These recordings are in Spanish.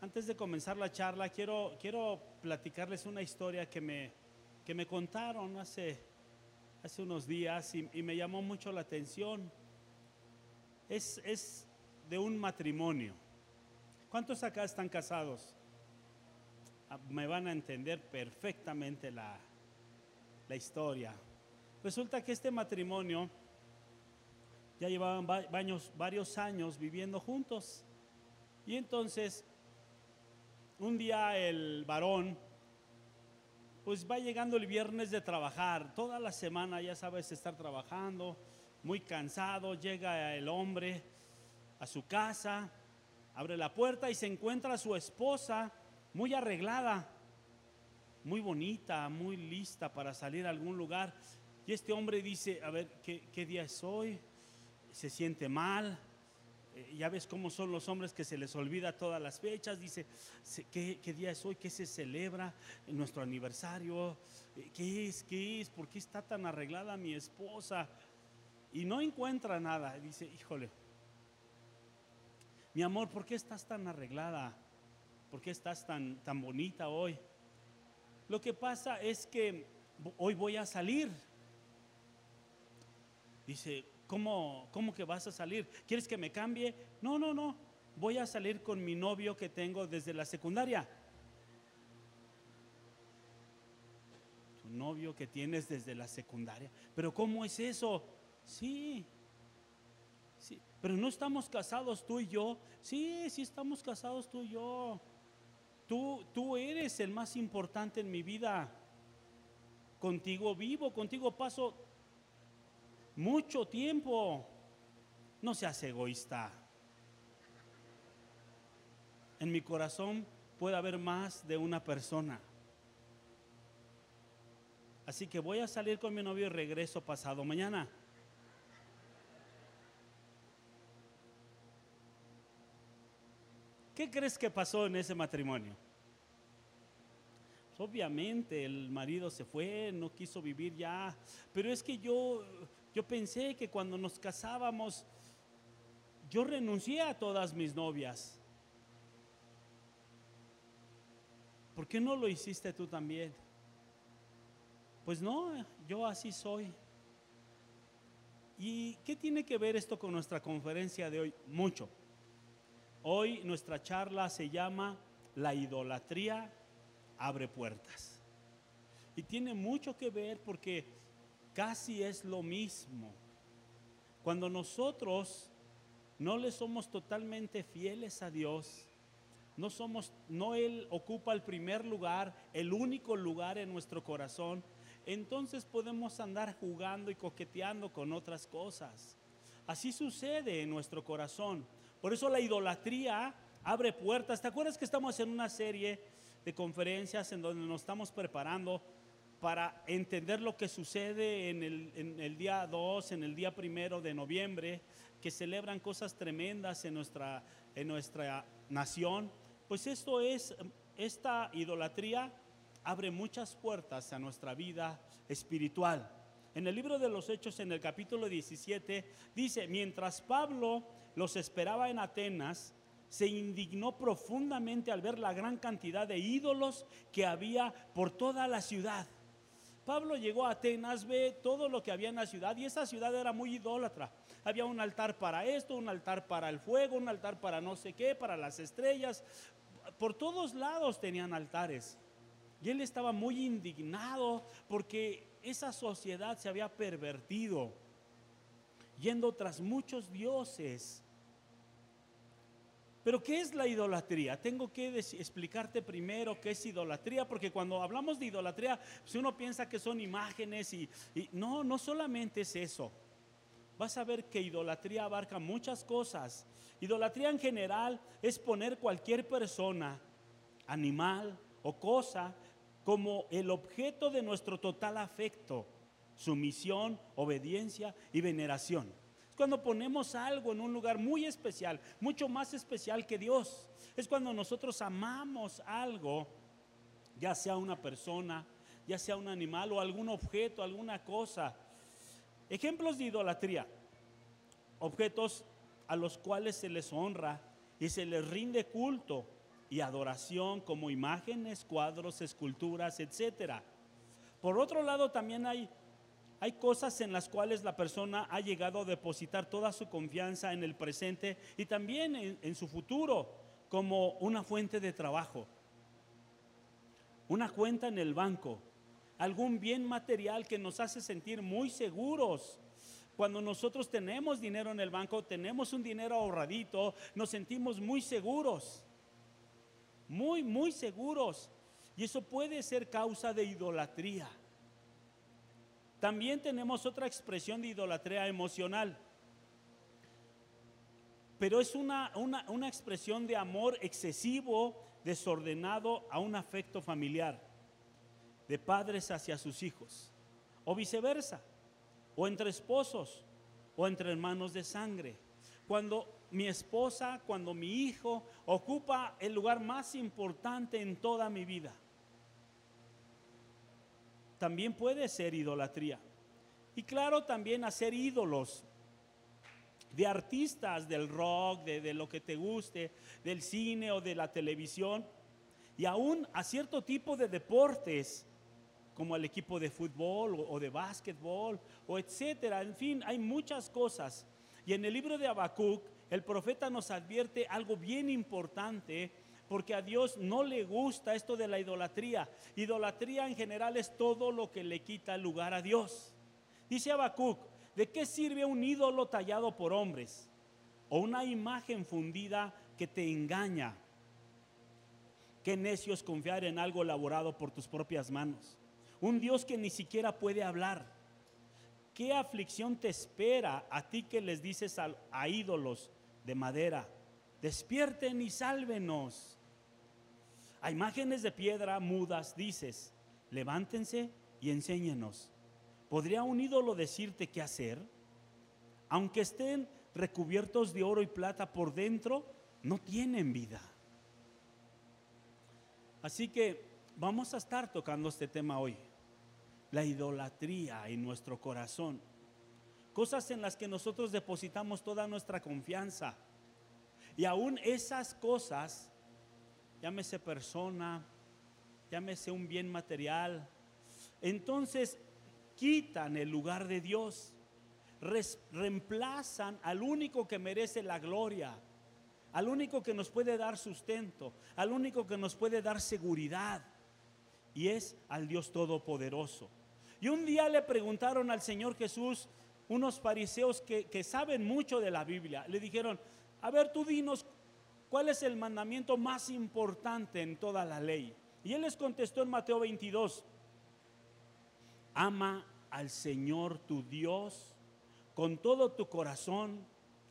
Antes de comenzar la charla, quiero, quiero platicarles una historia que me, que me contaron hace, hace unos días y, me llamó mucho la atención. Es, es de un matrimonio. ¿Cuántos acá están casados? Ah, Me van a entender perfectamente la, la historia. Resulta que este matrimonio ya llevaban va- baños- varios años viviendo juntos. Y entonces, un día el varón, pues va llegando el viernes de trabajar. Toda la semana, ya sabes, estar trabajando, muy cansado. Llega el hombre a su casa, abre la puerta y se encuentra a su esposa muy arreglada, muy bonita, muy lista para salir a algún lugar. Y este hombre dice, a ver, ¿qué, qué día es hoy? Se siente mal. Eh, ya ves cómo son los hombres que se les olvida todas las fechas. Dice, "Se- ¿qué, día es hoy? ¿Qué se celebra? En nuestro aniversario. Eh, ¿Qué es? ¿Qué es? ¿Por qué está tan arreglada mi esposa? Y no encuentra nada. Dice, híjole, mi amor, ¿por qué estás tan arreglada? ¿Por qué estás tan, tan bonita hoy? Lo que pasa es que hoy voy a salir. Dice, ¿cómo, ¿cómo que vas a salir? ¿Quieres que me cambie? No, no, no. Voy a salir con mi novio que tengo desde la secundaria. Tu novio que tienes desde la secundaria. Pero ¿cómo es eso? Sí. Sí, pero no estamos casados tú y yo. Sí, sí estamos casados tú y yo. Tú, tú eres el más importante en mi vida. Contigo vivo, contigo paso mucho tiempo. No seas egoísta. En mi corazón puede haber más de una persona. Así que voy a salir con mi novio y regreso pasado mañana. ¿Qué crees que pasó en ese matrimonio? Obviamente el marido se fue, no quiso vivir ya, pero es que yo, yo pensé que cuando nos casábamos, yo renuncié a todas mis novias. ¿Por qué no lo hiciste tú también? Pues no, yo así soy. ¿Y qué tiene que ver esto con nuestra conferencia de hoy? Mucho. Hoy nuestra charla se llama La idolatría abre puertas. Y tiene mucho que ver porque casi es lo mismo. Cuando nosotros no le somos totalmente fieles a Dios, no somos, no Él ocupa el primer lugar, el único lugar en nuestro corazón, entonces podemos andar jugando y coqueteando con otras cosas. Así sucede en nuestro corazón. Por eso la idolatría abre puertas. ¿Te acuerdas que estamos en una serie de conferencias en donde nos estamos preparando para entender lo que sucede en el, día 2, en el día primero de noviembre, que celebran cosas tremendas en nuestra, en nuestra nación? Pues esto es, esta idolatría abre muchas puertas a nuestra vida espiritual. En el libro de los Hechos, en el capítulo 17, dice, mientras Pablo los esperaba en Atenas, se indignó profundamente al ver la gran cantidad de ídolos que había por toda la ciudad. Pablo llegó a Atenas, ve todo lo que había en la ciudad y esa ciudad era muy idólatra. Había un altar para esto, un altar para el fuego, un altar para no sé qué, para las estrellas. Por todos lados tenían altares. Y él estaba muy indignado porque esa sociedad se había pervertido, yendo tras muchos dioses. Pero ¿qué es la idolatría? Tengo que explicarte primero qué es idolatría, porque cuando hablamos de idolatría, si uno piensa que son imágenes y, y no, no solamente es eso. Vas a ver que idolatría abarca muchas cosas. Idolatría en general es poner cualquier persona, animal o cosa como el objeto de nuestro total afecto, sumisión, obediencia y veneración. Cuando ponemos algo en un lugar muy especial, mucho más especial que Dios. Es cuando nosotros amamos algo, ya sea una persona, ya sea un animal o algún objeto, alguna cosa. Ejemplos de idolatría. Objetos a los cuales se les honra y se les rinde culto y adoración como imágenes, cuadros, esculturas, etc. Por otro lado, también hay, hay cosas en las cuales la persona ha llegado a depositar toda su confianza en el presente y también en, su futuro como una fuente de trabajo, una cuenta en el banco, algún bien material que nos hace sentir muy seguros. Cuando nosotros tenemos dinero en el banco, tenemos un dinero ahorradito, nos sentimos muy seguros muy, muy seguros. Y eso puede ser causa de idolatría. También tenemos otra expresión de idolatría emocional. Pero es una, una, una expresión de amor excesivo, desordenado a un afecto familiar, de padres hacia sus hijos, o viceversa, o entre esposos, o entre hermanos de sangre. Cuando mi esposa, cuando mi hijo ocupa el lugar más importante en toda mi vida. También puede ser idolatría. Y claro, también hacer ídolos de artistas del rock, de, lo que te guste, del cine o de la televisión, y aún a cierto tipo de deportes, como el equipo de fútbol o, o de básquetbol, o etcétera. En fin, hay muchas cosas. Y en el libro de Habacuc, el profeta nos advierte algo bien importante porque a Dios no le gusta esto de la idolatría. Idolatría en general es todo lo que le quita lugar a Dios. Dice Habacuc, ¿de qué sirve un ídolo tallado por hombres o una imagen fundida que te engaña? Qué necios confiar en algo elaborado por tus propias manos. Un Dios que ni siquiera puede hablar. ¿Qué aflicción te espera a ti que les dices a, a ídolos? de madera. Despierten y sálvenos. A imágenes de piedra mudas dices, levántense y enséñenos. ¿Podría un ídolo decirte qué hacer? Aunque estén recubiertos de oro y plata por dentro, no tienen vida. Así que vamos a estar tocando este tema hoy. La idolatría en nuestro corazón cosas en las que nosotros depositamos toda nuestra confianza. Y aún esas cosas, llámese persona, llámese un bien material, entonces quitan el lugar de Dios, reemplazan al único que merece la gloria, al único que nos puede dar sustento, al único que nos puede dar seguridad, y es al Dios Todopoderoso. Y un día le preguntaron al Señor Jesús, unos fariseos que, saben mucho de la Biblia. Le dijeron, a ver, tú dinos, ¿cuál es el mandamiento más importante en toda la ley? Y él les contestó en Mateo 22, ama al Señor tu Dios con todo tu corazón,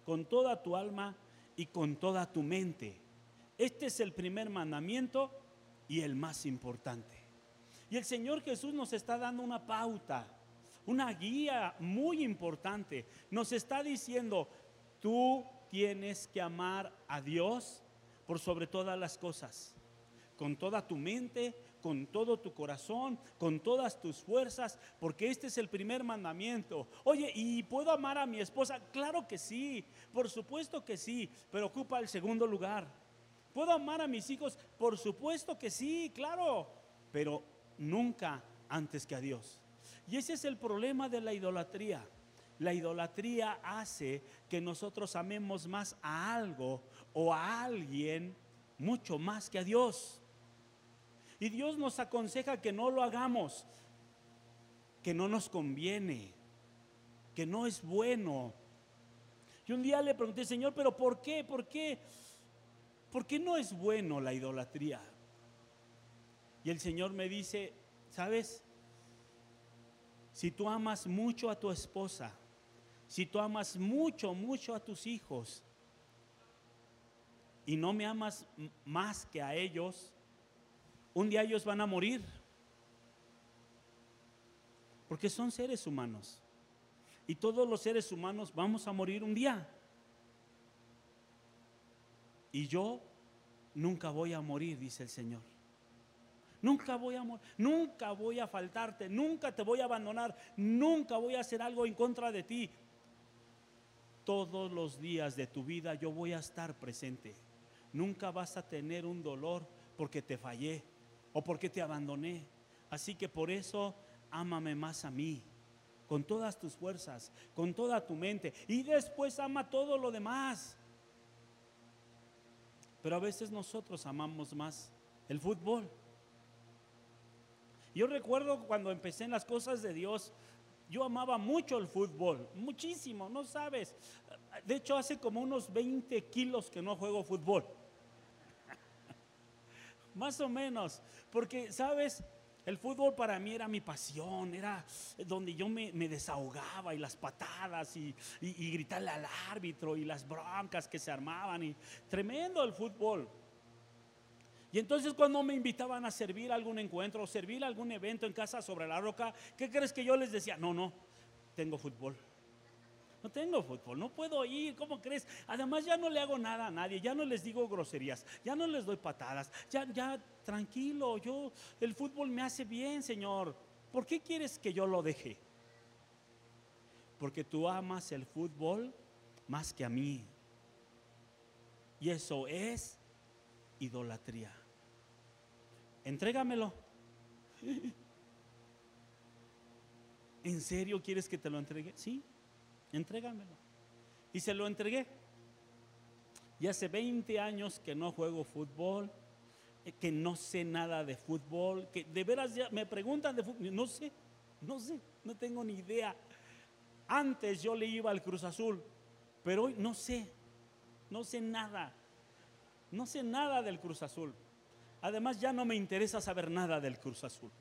con toda tu alma y con toda tu mente. Este es el primer mandamiento y el más importante. Y el Señor Jesús nos está dando una pauta una guía muy importante. Nos está diciendo, tú tienes que amar a Dios por sobre todas las cosas, con toda tu mente, con todo tu corazón, con todas tus fuerzas, porque este es el primer mandamiento. Oye, ¿y puedo amar a mi esposa? Claro que sí, por supuesto que sí, pero ocupa el segundo lugar. ¿Puedo amar a mis hijos? Por supuesto que sí, claro, pero nunca antes que a Dios. Y ese es el problema de la idolatría. La idolatría hace que nosotros amemos más a algo o a alguien mucho más que a Dios. Y Dios nos aconseja que no lo hagamos, que no nos conviene, que no es bueno. Y un día le pregunté, Señor, pero ¿por qué? ¿Por qué? ¿Por qué no es bueno la idolatría? Y el Señor me dice, ¿sabes? si tú amas mucho a tu esposa, si tú amas mucho, mucho a tus hijos y no me amas más que a ellos, un día ellos van a morir. Porque son seres humanos. Y todos los seres humanos vamos a morir un día. Y yo nunca voy a morir, dice el Señor. Nunca voy a nunca voy a faltarte, nunca te voy a abandonar, nunca voy a hacer algo en contra de ti. Todos los días de tu vida yo voy a estar presente. nunca vas a tener un dolor porque te fallé o porque te abandoné. Así que por eso ámame más a mí, con todas tus fuerzas, con toda tu mente, y después ama todo lo demás. Pero a veces nosotros amamos más el fútbol. Yo recuerdo cuando empecé en las cosas de Dios, yo amaba mucho el fútbol, muchísimo, no sabes. De hecho, hace como unos 20 kilos que no juego fútbol. Más o menos, porque, sabes, el fútbol para mí era mi pasión, era donde yo me, desahogaba y las patadas y, y, gritarle al árbitro y las broncas que se armaban y tremendo el fútbol. Y entonces cuando me invitaban a servir algún encuentro o servir algún evento en casa sobre la roca, ¿qué crees que yo les decía? No, no, tengo fútbol. No tengo fútbol, no puedo ir, ¿cómo crees? Además ya no le hago nada a nadie, ya no les digo groserías, ya no les doy patadas, ya, ya, tranquilo, yo, el fútbol me hace bien, Señor. ¿Por qué quieres que yo lo deje? Porque tú amas el fútbol más que a mí. Y eso es idolatría. Entrégamelo. ¿En serio quieres que te lo entregue? Sí, entrégamelo. Y se lo entregué. Y hace 20 años que no juego fútbol, eh, que no sé nada de fútbol, que de veras ya me preguntan de fútbol, no sé, no sé, no tengo ni idea. Antes yo le iba al Cruz Azul, pero hoy no sé, no sé nada. No sé nada del Cruz Azul. Además ya no me interesa saber nada del Cruz Azul.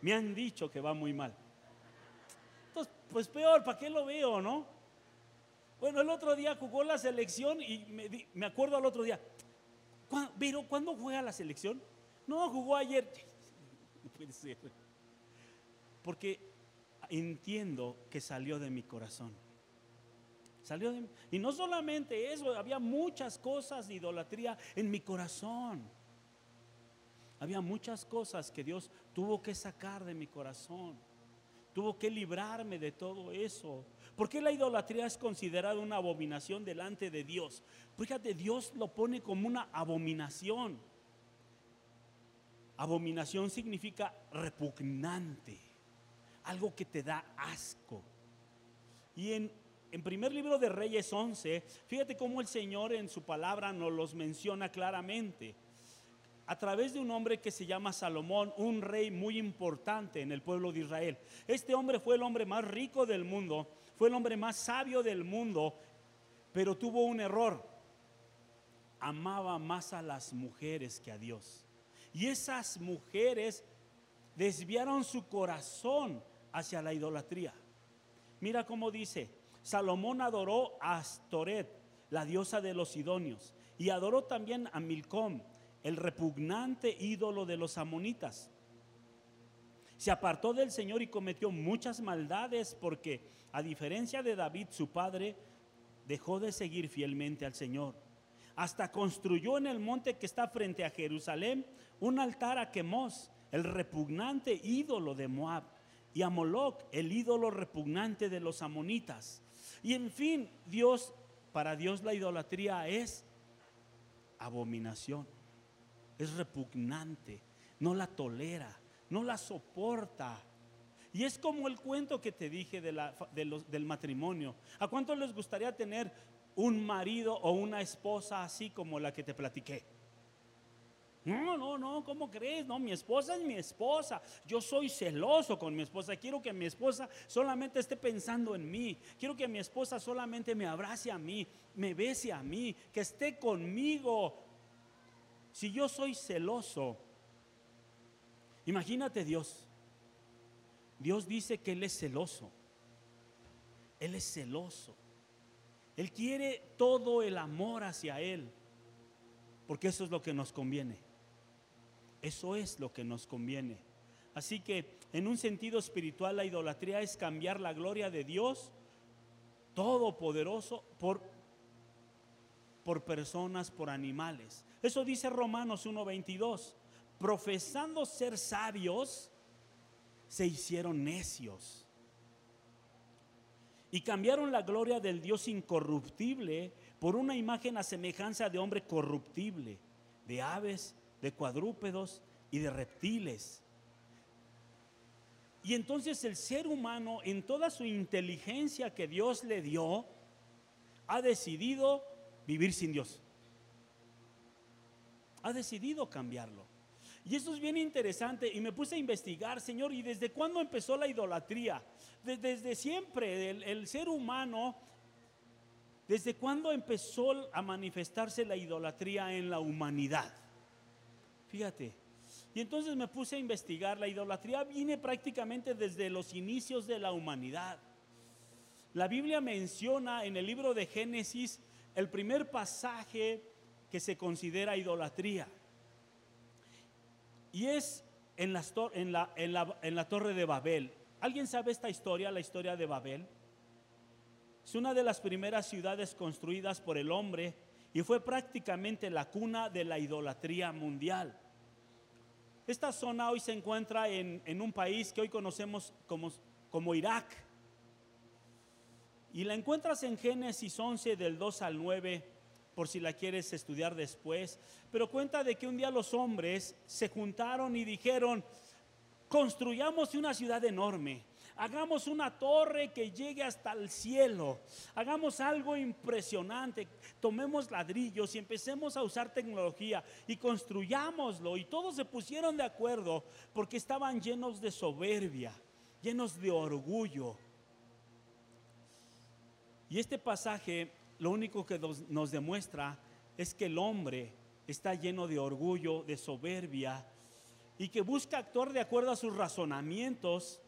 Me han dicho que va muy mal. Entonces, pues peor, ¿para qué lo veo, no? Bueno, el otro día jugó la selección y me, acuerdo al otro día. Pero ¿cuándo juega la selección? No, jugó ayer. No puede ser. Porque entiendo que salió de mi corazón. Salió y no solamente eso, había muchas cosas de idolatría en mi corazón. Había muchas cosas que Dios tuvo que sacar de mi corazón. Tuvo que librarme de todo eso. ¿Por qué la idolatría es considerada una abominación delante de Dios? Fíjate, Dios lo pone como una abominación. Abominación significa repugnante, algo que te da asco. Y en en primer libro de Reyes 11, fíjate cómo el Señor en su palabra nos los menciona claramente. A través de un hombre que se llama Salomón, un rey muy importante en el pueblo de Israel. Este hombre fue el hombre más rico del mundo, fue el hombre más sabio del mundo, pero tuvo un error. Amaba más a las mujeres que a Dios. Y esas mujeres desviaron su corazón hacia la idolatría. Mira cómo dice, Salomón adoró a Astoret, la diosa de los idóneos, y adoró también a Milcom, el repugnante ídolo de los amonitas. Se apartó del Señor y cometió muchas maldades porque, a diferencia de David, su padre, dejó de seguir fielmente al Señor. Hasta construyó en el monte que está frente a Jerusalén un altar a Quemos, el repugnante ídolo de Moab, y a Moloch, el ídolo repugnante de los amonitas. Y en fin, Dios, para Dios la idolatría es abominación, es repugnante, no la tolera, no la soporta. Y es como el cuento que te dije del matrimonio. ¿A cuánto les gustaría tener un marido o una esposa así como la que te platiqué? No, no, no, ¿cómo crees? No, mi esposa es mi esposa. Yo soy celoso con mi esposa. Quiero que mi esposa solamente esté pensando en mí. Quiero que mi esposa solamente me abrace a mí, me bese a mí, que esté conmigo. Si yo soy celoso, imagínate Dios. Dios dice que Él es celoso. Él es celoso. Él quiere todo el amor hacia Él, porque eso es lo que nos conviene. Eso es lo que nos conviene. Así que en un sentido espiritual la idolatría es cambiar la gloria de Dios todopoderoso por, por personas, por animales. Eso dice Romanos 1.22. Profesando ser sabios, se hicieron necios. Y cambiaron la gloria del Dios incorruptible por una imagen a semejanza de hombre corruptible, de aves, de cuadrúpedos y de reptiles. Y entonces el ser humano, en toda su inteligencia que Dios le dio, ha decidido vivir sin Dios. Ha decidido cambiarlo. Y eso es bien interesante. Y me puse a investigar, Señor, ¿y desde cuándo empezó la idolatría? Desde, siempre, el, ser humano, ¿desde cuándo empezó a manifestarse la idolatría en la humanidad? Fíjate. Y entonces me puse a investigar. La idolatría viene prácticamente desde los inicios de la humanidad. La Biblia menciona en el libro de Génesis el primer pasaje que se considera idolatría. Y es en, en, la, en, la, torre de Babel. ¿Alguien sabe esta historia, la historia de Babel? Es una de las primeras ciudades construidas por el hombre y fue prácticamente la cuna de la idolatría mundial. Esta zona hoy se encuentra en, en un país que hoy conocemos como, como Irak. Y la encuentras en Génesis 11 del 2 al 9 por si la quieres estudiar después, pero cuenta de que un día los hombres se juntaron y dijeron, construyamos una ciudad enorme, hagamos una torre que llegue hasta el cielo, hagamos algo impresionante, tomemos ladrillos y empecemos a usar tecnología y construyámoslo. Y todos se pusieron de acuerdo porque estaban llenos de soberbia, llenos de orgullo. Y este pasaje lo único que nos, demuestra es que el hombre está lleno de orgullo, de soberbia, y que busca actuar de acuerdo a sus razonamientos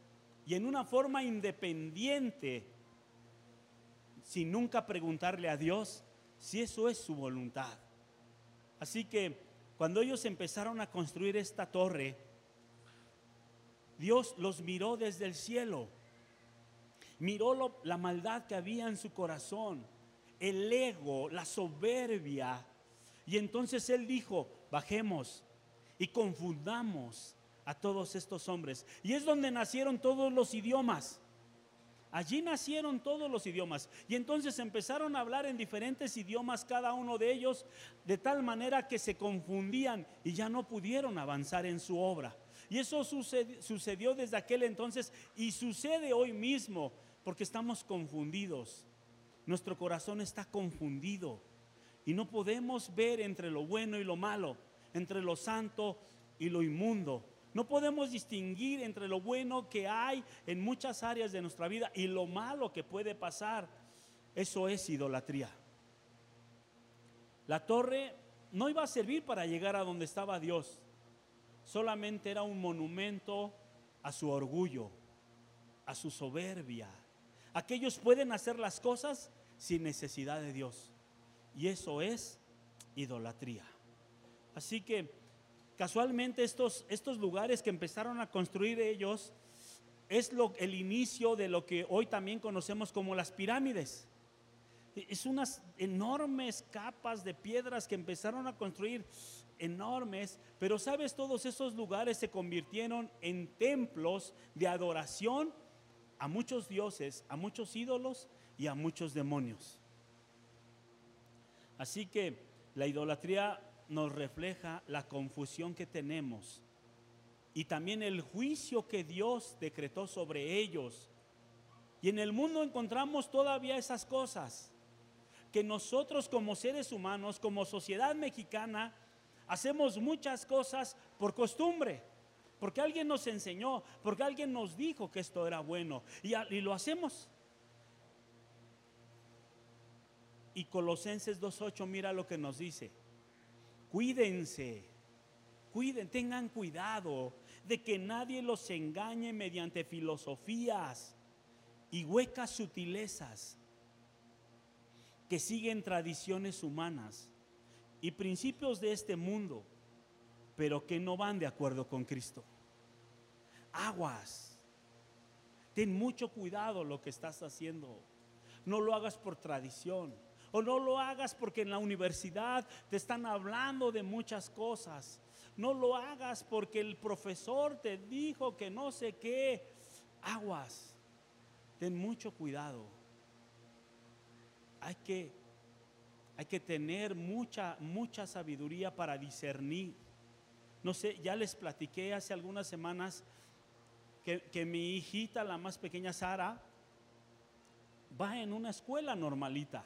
y en una forma independiente, sin nunca preguntarle a Dios si eso es su voluntad. Así que cuando ellos empezaron a construir esta torre, Dios los miró desde el cielo, miró la maldad que había en su corazón el ego, la soberbia. Y entonces él dijo, bajemos y confundamos a todos estos hombres. Y es donde nacieron todos los idiomas. Allí nacieron todos los idiomas. Y entonces empezaron a hablar en diferentes idiomas cada uno de ellos, de tal manera que se confundían y ya no pudieron avanzar en su obra. Y eso sucedió desde aquel entonces y sucede hoy mismo, porque estamos confundidos. Nuestro corazón está confundido y no podemos ver entre lo bueno y lo malo, entre lo santo y lo inmundo. No podemos distinguir entre lo bueno que hay en muchas áreas de nuestra vida y lo malo que puede pasar. Eso es idolatría. La torre no iba a servir para llegar a donde estaba Dios. Solamente era un monumento a su orgullo, a su soberbia. Aquellos pueden hacer las cosas sin necesidad de Dios. Y eso es idolatría. Así que casualmente estos, estos lugares que empezaron a construir ellos es lo, el inicio de lo que hoy también conocemos como las pirámides. Es unas enormes capas de piedras que empezaron a construir enormes, pero sabes, todos esos lugares se convirtieron en templos de adoración a muchos dioses, a muchos ídolos y a muchos demonios. Así que la idolatría nos refleja la confusión que tenemos y también el juicio que Dios decretó sobre ellos. Y en el mundo encontramos todavía esas cosas que nosotros como seres humanos, como sociedad mexicana, hacemos muchas cosas por costumbre, porque alguien nos enseñó, porque alguien nos dijo que esto era bueno y, y lo hacemos. Y Colosenses 2.8 mira lo que nos dice. Cuídense, cuiden, tengan cuidado de que nadie los engañe mediante filosofías y huecas sutilezas que siguen tradiciones humanas y principios de este mundo, pero que no van de acuerdo con Cristo. Aguas. Ten mucho cuidado lo que estás haciendo. No lo hagas por tradición o no lo hagas porque en la universidad te están hablando de muchas cosas. No lo hagas porque el profesor te dijo que no sé qué. Aguas. Ten mucho cuidado. Hay que Hay que tener mucha, mucha sabiduría para discernir. No sé, ya les platiqué hace algunas semanas que, que mi hijita, la más pequeña Sara, va en una escuela normalita.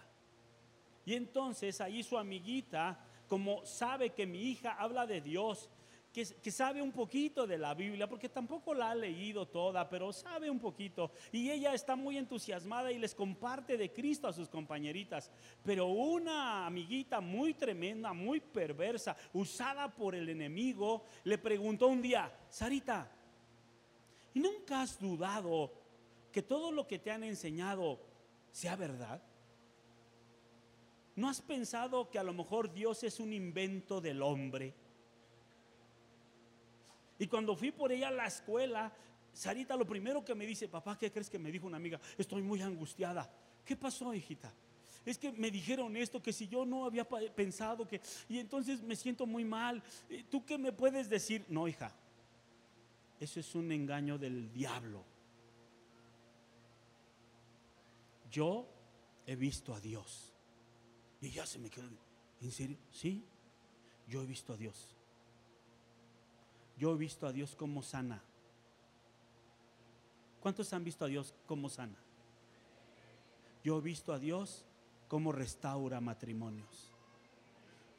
Y entonces ahí su amiguita, como sabe que mi hija habla de Dios, que, que, sabe un poquito de la Biblia, porque tampoco la ha leído toda, pero sabe un poquito. Y ella está muy entusiasmada y les comparte de Cristo a sus compañeritas. Pero una amiguita muy tremenda, muy perversa, usada por el enemigo, le preguntó un día, Sarita, ¿y nunca has dudado que todo lo que te han enseñado sea verdad? ¿No has pensado que a lo mejor Dios es un invento del hombre? Y cuando fui por ella a la escuela, Sarita lo primero que me dice, papá, ¿qué crees que me dijo una amiga? Estoy muy angustiada. ¿Qué pasó, hijita? Es que me dijeron esto, que si yo no había pensado que... Y entonces me siento muy mal. ¿Tú qué me puedes decir? No, hija. Eso es un engaño del diablo. Yo he visto a Dios. Y ya se me quedó, ¿en serio? Sí, yo he visto a Dios. Yo he visto a Dios como sana. ¿Cuántos han visto a Dios como sana? Yo he visto a Dios como restaura matrimonios.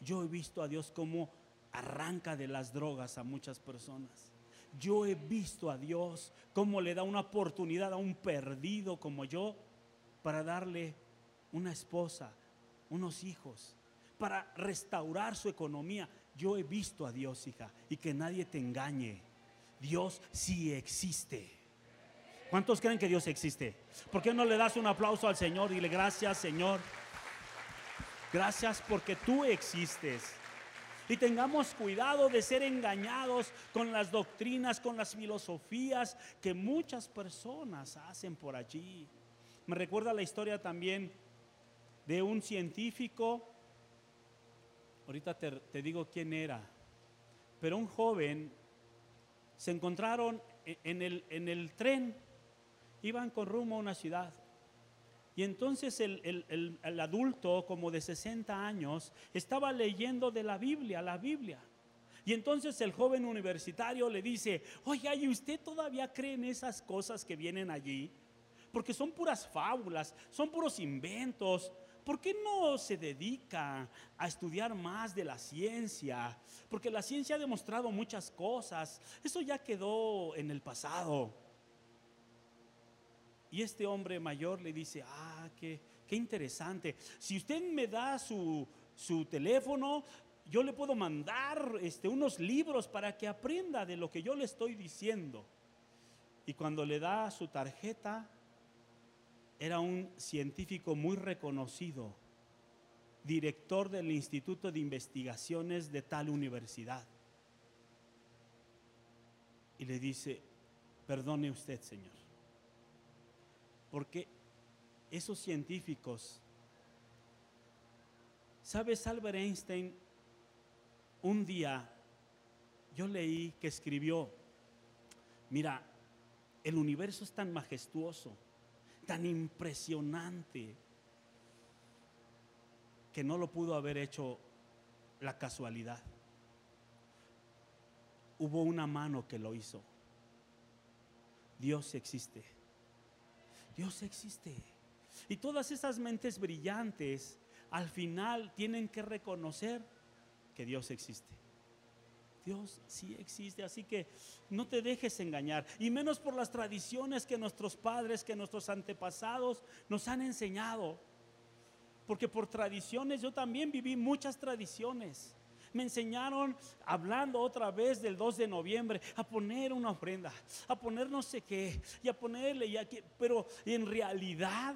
Yo he visto a Dios como arranca de las drogas a muchas personas. Yo he visto a Dios como le da una oportunidad a un perdido como yo para darle una esposa, unos hijos, para restaurar su economía. Yo he visto a Dios, hija, y que nadie te engañe. Dios sí existe. ¿Cuántos creen que Dios existe? ¿Por qué no le das un aplauso al Señor y le gracias, Señor? Gracias porque tú existes. Y tengamos cuidado de ser engañados con las doctrinas, con las filosofías que muchas personas hacen por allí. Me recuerda la historia también de un científico, ahorita te, digo quién era, pero un joven se encontraron e, en el, en el tren, iban con rumbo a una ciudad. Y entonces el, el, adulto, como de 60 años, estaba leyendo de la Biblia, la Biblia. Y entonces el joven universitario le dice, oye, ¿y usted todavía cree en esas cosas que vienen allí? Porque son puras fábulas, son puros inventos, ¿por qué no se dedica a estudiar más de la ciencia? Porque la ciencia ha demostrado muchas cosas. Eso ya quedó en el pasado. Y este hombre mayor le dice, ah, qué, qué interesante. Si usted me da su, su teléfono, yo le puedo mandar este, unos libros para que aprenda de lo que yo le estoy diciendo. Y cuando le da su tarjeta, era un científico muy reconocido, director del Instituto de Investigaciones de tal universidad. Y le dice, perdone usted, Señor, porque esos científicos, ¿sabes? Albert Einstein, un día yo leí que escribió, mira, el universo es tan majestuoso tan impresionante que no lo pudo haber hecho la casualidad. Hubo una mano que lo hizo. Dios existe. Dios existe. Y todas esas mentes brillantes al final tienen que reconocer que Dios existe. Dios sí existe, así que no te dejes engañar, y menos por las tradiciones que nuestros padres, que nuestros antepasados nos han enseñado. Porque por tradiciones yo también viví muchas tradiciones. Me enseñaron, hablando otra vez del 2 de noviembre, a poner una ofrenda, a poner no sé qué, y a ponerle, y aquí, pero en realidad,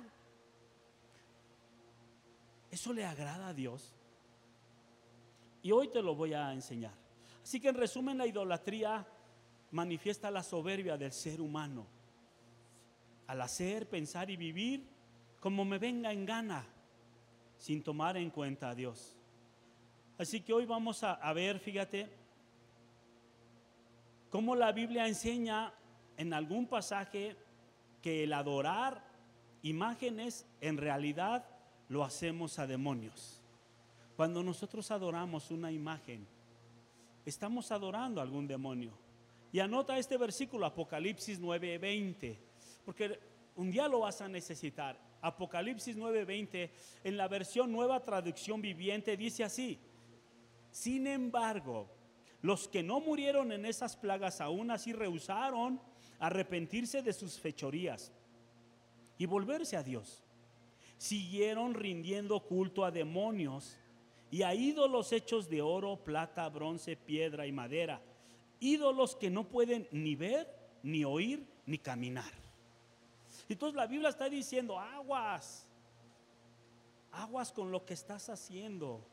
¿eso le agrada a Dios? Y hoy te lo voy a enseñar. Así que en resumen, la idolatría manifiesta la soberbia del ser humano. Al hacer, pensar y vivir como me venga en gana, sin tomar en cuenta a Dios. Así que hoy vamos a, a ver, fíjate, cómo la Biblia enseña en algún pasaje que el adorar imágenes en realidad lo hacemos a demonios. Cuando nosotros adoramos una imagen, estamos adorando a algún demonio. Y anota este versículo, Apocalipsis 9:20, porque un día lo vas a necesitar. Apocalipsis 9:20, en la versión nueva traducción viviente, dice así, sin embargo, los que no murieron en esas plagas aún así rehusaron arrepentirse de sus fechorías y volverse a Dios. Siguieron rindiendo culto a demonios y a ídolos hechos de oro, plata, bronce, piedra y madera. Ídolos que no pueden ni ver, ni oír, ni caminar. Entonces la Biblia está diciendo, aguas, aguas con lo que estás haciendo,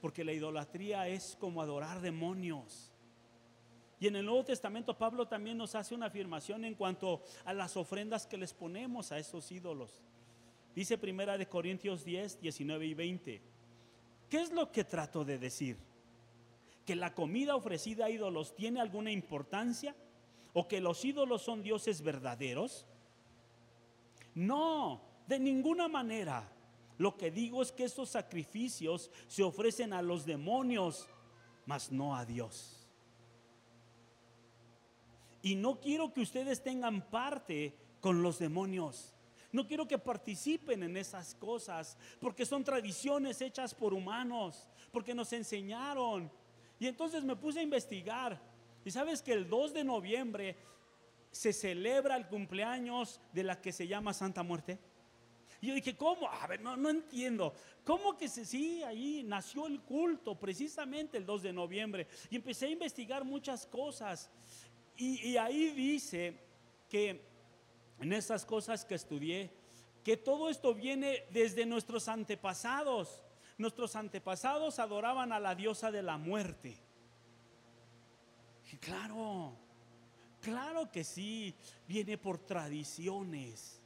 porque la idolatría es como adorar demonios. Y en el Nuevo Testamento Pablo también nos hace una afirmación en cuanto a las ofrendas que les ponemos a esos ídolos. Dice primera de Corintios 10, 19 y 20. ¿Qué es lo que trato de decir? ¿Que la comida ofrecida a ídolos tiene alguna importancia? ¿O que los ídolos son dioses verdaderos? No, de ninguna manera. Lo que digo es que esos sacrificios se ofrecen a los demonios, mas no a Dios. Y no quiero que ustedes tengan parte con los demonios. No quiero que participen en esas cosas, porque son tradiciones hechas por humanos, porque nos enseñaron. Y entonces me puse a investigar. Y sabes que el 2 de noviembre se celebra el cumpleaños de la que se llama Santa Muerte. Y yo dije, ¿cómo? A ver, no, no entiendo. ¿Cómo que se, sí, ahí nació el culto precisamente el 2 de noviembre? Y empecé a investigar muchas cosas. Y, ahí dice que en esas cosas que estudié, que todo esto viene desde nuestros antepasados. Nuestros antepasados adoraban a la diosa de la muerte. Claro, claro que sí, viene por tradiciones.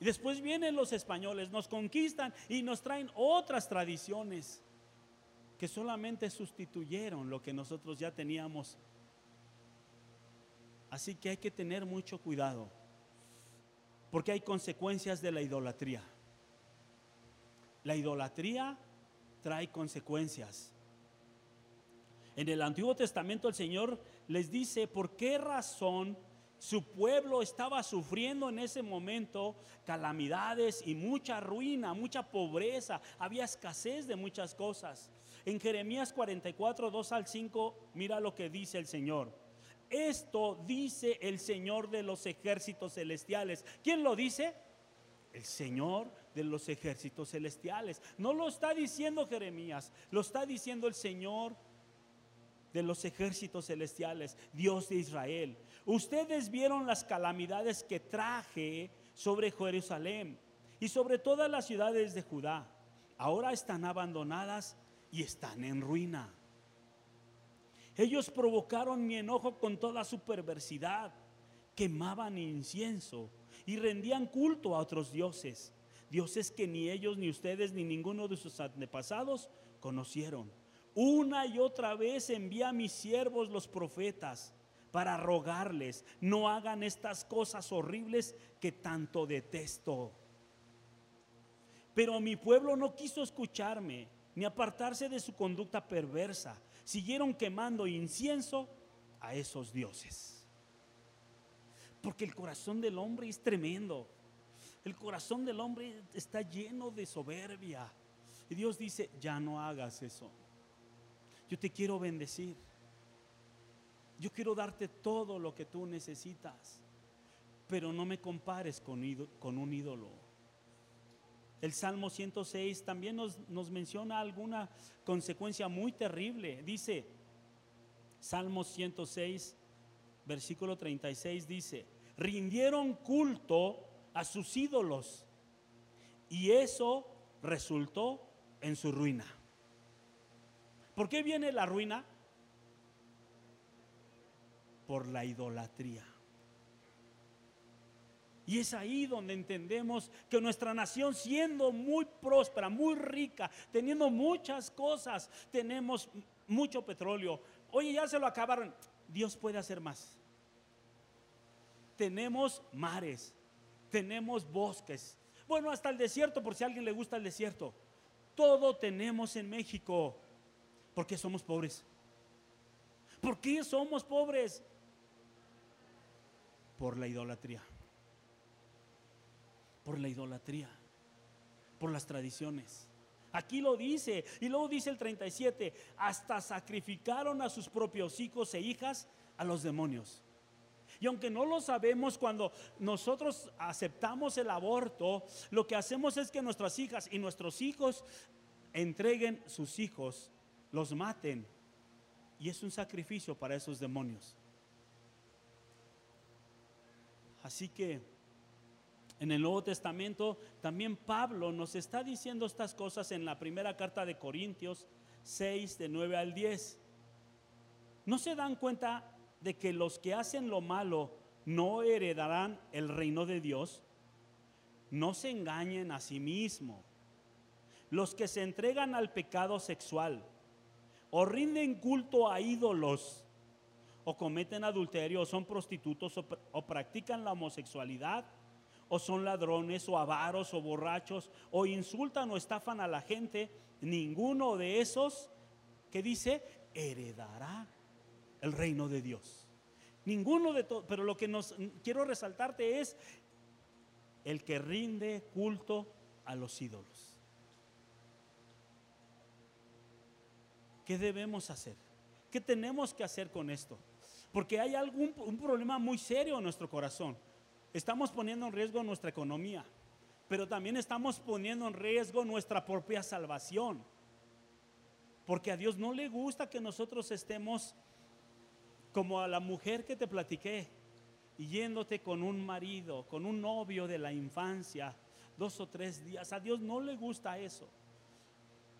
Y después vienen los españoles, nos conquistan y nos traen otras tradiciones que solamente sustituyeron lo que nosotros ya teníamos Así que hay que tener mucho cuidado, porque hay consecuencias de la idolatría. La idolatría trae consecuencias. En el Antiguo Testamento el Señor les dice por qué razón su pueblo estaba sufriendo en ese momento calamidades y mucha ruina, mucha pobreza, había escasez de muchas cosas. En Jeremías 44, 2 al 5, mira lo que dice el Señor. Esto dice el Señor de los ejércitos celestiales. ¿Quién lo dice? El Señor de los ejércitos celestiales. No lo está diciendo Jeremías, lo está diciendo el Señor de los ejércitos celestiales, Dios de Israel. Ustedes vieron las calamidades que traje sobre Jerusalén y sobre todas las ciudades de Judá. Ahora están abandonadas y están en ruina. Ellos provocaron mi enojo con toda su perversidad. Quemaban incienso y rendían culto a otros dioses. Dioses que ni ellos, ni ustedes, ni ninguno de sus antepasados conocieron. Una y otra vez envía a mis siervos los profetas para rogarles, no hagan estas cosas horribles que tanto detesto. Pero mi pueblo no quiso escucharme, ni apartarse de su conducta perversa siguieron quemando incienso a esos dioses. Porque el corazón del hombre es tremendo. El corazón del hombre está lleno de soberbia. Y Dios dice, ya no hagas eso. Yo te quiero bendecir. Yo quiero darte todo lo que tú necesitas. Pero no me compares con, un ídolo. El Salmo 106 también nos, menciona alguna consecuencia muy terrible. Dice, Salmo 106, versículo 36 dice, rindieron culto a sus ídolos y eso resultó en su ruina. ¿Por qué viene la ruina? Por la idolatría. Y es ahí donde entendemos que nuestra nación siendo muy próspera, muy rica, teniendo muchas cosas, tenemos mucho petróleo. Oye, ya se lo acabaron. Dios puede hacer más. Tenemos mares, tenemos bosques. Bueno, hasta el desierto, por si a alguien le gusta el desierto. Todo tenemos en México. ¿Por qué somos pobres? ¿Por qué somos pobres? Por la idolatría. Por la idolatría. Por las tradiciones. Aquí lo dice. Y luego dice el 37, hasta sacrificaron a sus propios hijos e hijas a los demonios. Y aunque no lo sabemos, cuando nosotros aceptamos el aborto, lo que hacemos es que nuestras hijas y nuestros hijos entreguen sus hijos, los maten. Y es un sacrificio para esos demonios. Así que en el Nuevo Testamento también Pablo nos está diciendo estas cosas en la primera carta de Corintios 6, de 9 al 10. ¿No se dan cuenta de que los que hacen lo malo no heredarán el reino de Dios? No se engañen a sí mismos. Los que se entregan al pecado sexual o rinden culto a ídolos o cometen adulterio o son prostitutos o practican la homosexualidad o son ladrones o avaros o borrachos o insultan o estafan a la gente, ninguno de esos que dice heredará el reino de Dios. Ninguno de todos, pero lo que nos quiero resaltarte es el que rinde culto a los ídolos. ¿Qué debemos hacer? ¿Qué tenemos que hacer con esto? Porque hay algún un problema muy serio en nuestro corazón. Estamos poniendo en riesgo nuestra economía, pero también estamos poniendo en riesgo nuestra propia salvación. Porque a Dios no le gusta que nosotros estemos como a la mujer que te platiqué, yéndote con un marido, con un novio de la infancia, dos o tres días. A Dios no le gusta eso.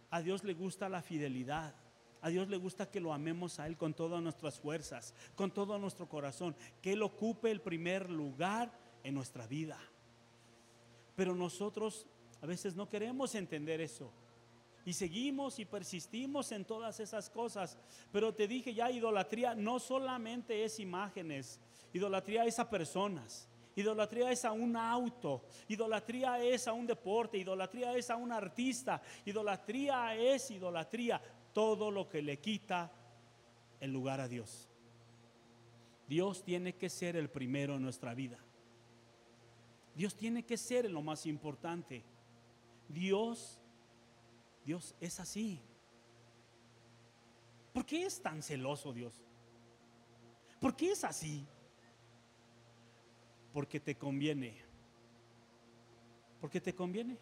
A Dios le gusta la fidelidad. A Dios le gusta que lo amemos a Él con todas nuestras fuerzas, con todo nuestro corazón, que Él ocupe el primer lugar en nuestra vida. Pero nosotros a veces no queremos entender eso. Y seguimos y persistimos en todas esas cosas. Pero te dije ya, idolatría no solamente es imágenes, idolatría es a personas. Idolatría es a un auto, idolatría es a un deporte, idolatría es a un artista, idolatría es idolatría, todo lo que le quita el lugar a Dios. Dios tiene que ser el primero en nuestra vida. Dios tiene que ser lo más importante. Dios Dios es así. ¿Por qué es tan celoso Dios? ¿Por qué es así? Porque te conviene. Porque te conviene.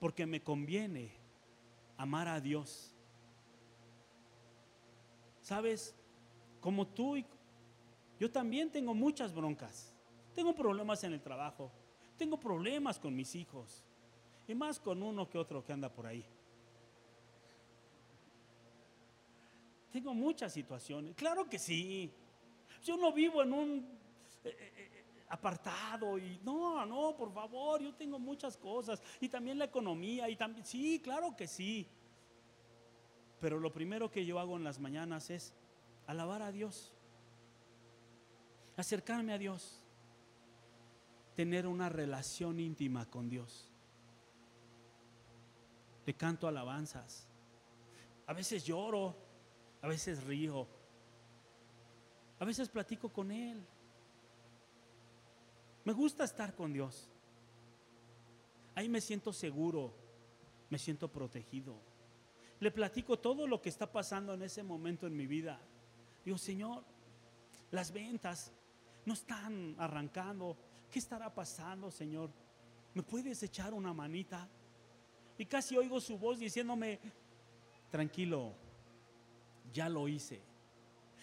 Porque me conviene amar a Dios. ¿Sabes? Como tú y yo también tengo muchas broncas. Tengo problemas en el trabajo. Tengo problemas con mis hijos. Y más con uno que otro que anda por ahí. Tengo muchas situaciones. Claro que sí. Yo no vivo en un eh, eh, eh, apartado y no, no, por favor, yo tengo muchas cosas. Y también la economía y también, sí, claro que sí. Pero lo primero que yo hago en las mañanas es alabar a Dios. Acercarme a Dios. Tener una relación íntima con Dios le canto alabanzas. A veces lloro, a veces río, a veces platico con Él. Me gusta estar con Dios. Ahí me siento seguro, me siento protegido. Le platico todo lo que está pasando en ese momento en mi vida. Digo, Señor, las ventas no están arrancando. ¿Qué estará pasando, Señor? ¿Me puedes echar una manita? Y casi oigo su voz diciéndome, tranquilo, ya lo hice.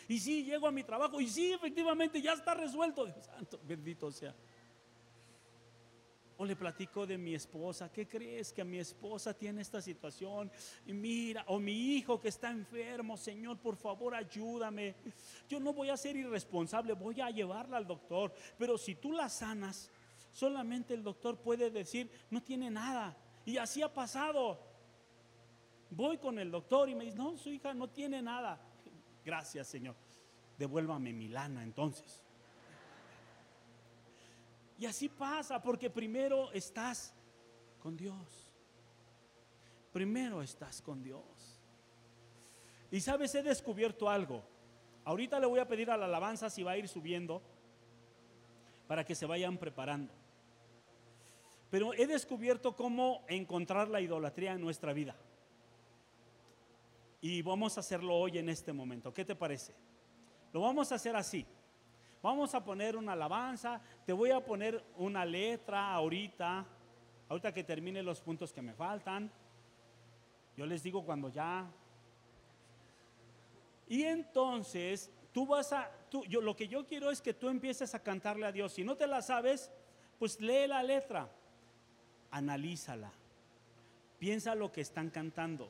Y sí, llego a mi trabajo y sí, efectivamente, ya está resuelto. Santo, bendito sea. O le platico de mi esposa, ¿qué crees que mi esposa tiene esta situación? Y mira, o mi hijo que está enfermo, Señor, por favor, ayúdame. Yo no voy a ser irresponsable, voy a llevarla al doctor. Pero si tú la sanas, solamente el doctor puede decir, no tiene nada. Y así ha pasado. Voy con el doctor y me dice, no, su hija no tiene nada. Gracias, Señor. Devuélvame mi lana entonces. Y así pasa porque primero estás con Dios. primero estás con Dios. Y sabes, he descubierto algo. Ahorita le voy a pedir a la alabanza si va a ir subiendo para que se vayan preparando. Pero he descubierto cómo encontrar la idolatría en nuestra vida. Y vamos a hacerlo hoy en este momento. ¿Qué te parece? Lo vamos a hacer así. Vamos a poner una alabanza. Te voy a poner una letra ahorita. Ahorita que termine los puntos que me faltan. Yo les digo cuando ya. Y entonces tú vas a, tú, yo, lo que yo quiero es que tú empieces a cantarle a Dios. Si no te la sabes, pues lee la letra, analízala, piensa lo que están cantando.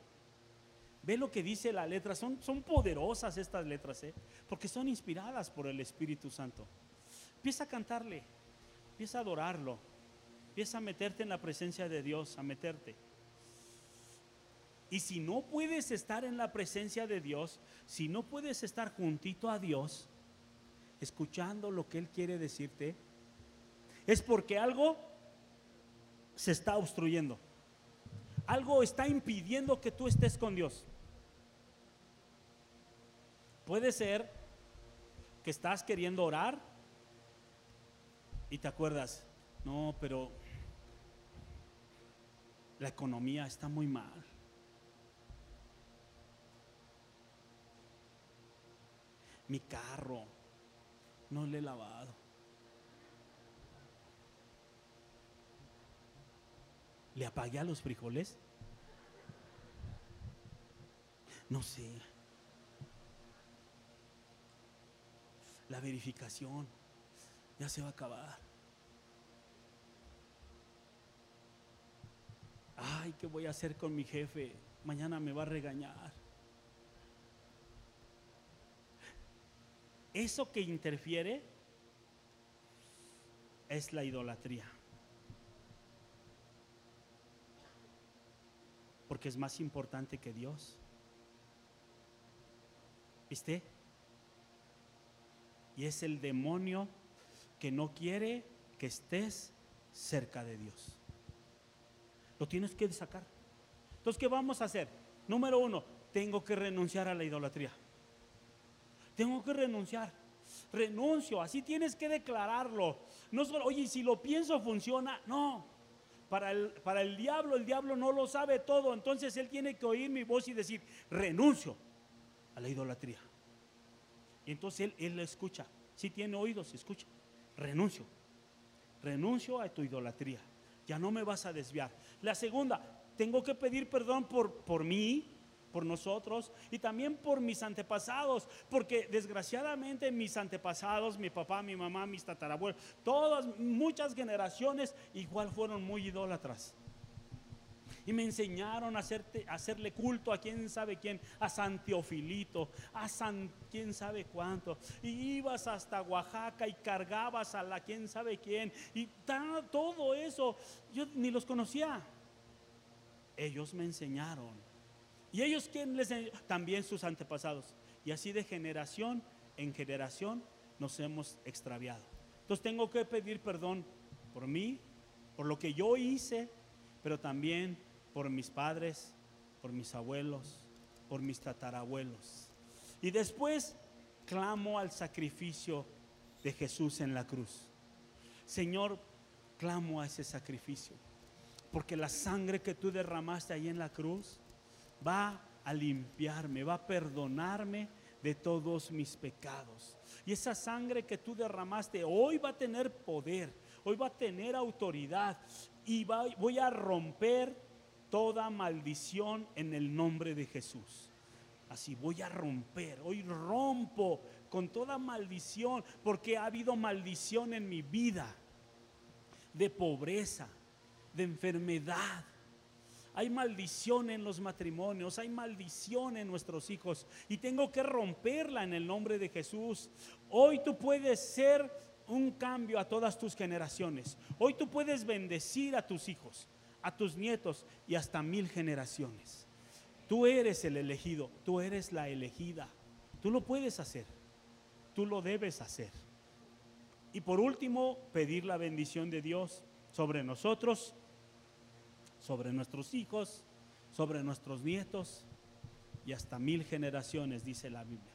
Ve lo que dice la letra, son, son poderosas estas letras, ¿eh? porque son inspiradas por el Espíritu Santo. Empieza a cantarle, empieza a adorarlo, empieza a meterte en la presencia de Dios, a meterte. Y si no puedes estar en la presencia de Dios, si no puedes estar juntito a Dios, escuchando lo que Él quiere decirte, es porque algo se está obstruyendo. Algo está impidiendo que tú estés con Dios. Puede ser que estás queriendo orar y te acuerdas, no, pero la economía está muy mal. Mi carro no le he lavado. ¿Le apagué a los frijoles? No sé. La verificación ya se va a acabar. Ay, ¿qué voy a hacer con mi jefe? Mañana me va a regañar. Eso que interfiere es la idolatría. Porque es más importante que Dios. ¿Viste? Es el demonio que no quiere que estés cerca de Dios. Lo tienes que sacar. Entonces, ¿qué vamos a hacer? Número uno, tengo que renunciar a la idolatría. Tengo que renunciar. Renuncio, así tienes que declararlo. No solo, oye, si lo pienso funciona, no. Para el, para el diablo, el diablo no lo sabe todo, entonces él tiene que oír mi voz y decir, renuncio a la idolatría. Y entonces él, él lo escucha. Si tiene oídos, escucha. Renuncio. Renuncio a tu idolatría. Ya no me vas a desviar. La segunda, tengo que pedir perdón por, por mí, por nosotros y también por mis antepasados, porque desgraciadamente mis antepasados, mi papá, mi mamá, mis tatarabuelos, todas, muchas generaciones igual fueron muy idólatras. Y me enseñaron a, hacerle culto a quién sabe quién, a San Teofilito, a San quién sabe cuánto. Y ibas hasta Oaxaca y cargabas a la quién sabe quién. Y todo eso, yo ni los conocía. Ellos me enseñaron y ellos quién les también sus antepasados. Y así de generación en generación nos hemos extraviado. Entonces tengo que pedir perdón por mí, por lo que yo hice, pero también por mis padres, por mis abuelos, por mis tatarabuelos. Y después clamo al sacrificio de Jesús en la cruz. Señor, clamo a ese sacrificio, porque la sangre que tú derramaste ahí en la cruz va a limpiarme, va a perdonarme de todos mis pecados. Y esa sangre que tú derramaste hoy va a tener poder, hoy va a tener autoridad y voy a romper toda maldición en el nombre de Jesús. Así voy a romper, hoy rompo con toda maldición, porque ha habido maldición en mi vida, de pobreza, de enfermedad, hay maldición en los matrimonios, hay maldición en nuestros hijos y tengo que romperla en el nombre de Jesús. Hoy tú puedes ser un cambio a todas tus generaciones. Hoy tú puedes bendecir a tus hijos, a tus nietos y hasta mil generaciones. Tú eres el elegido, tú eres la elegida. Tú lo puedes hacer, tú lo debes hacer. Y por último, pedir la bendición de Dios sobre nosotros sobre nuestros hijos, sobre nuestros nietos y hasta mil generaciones, dice la Biblia.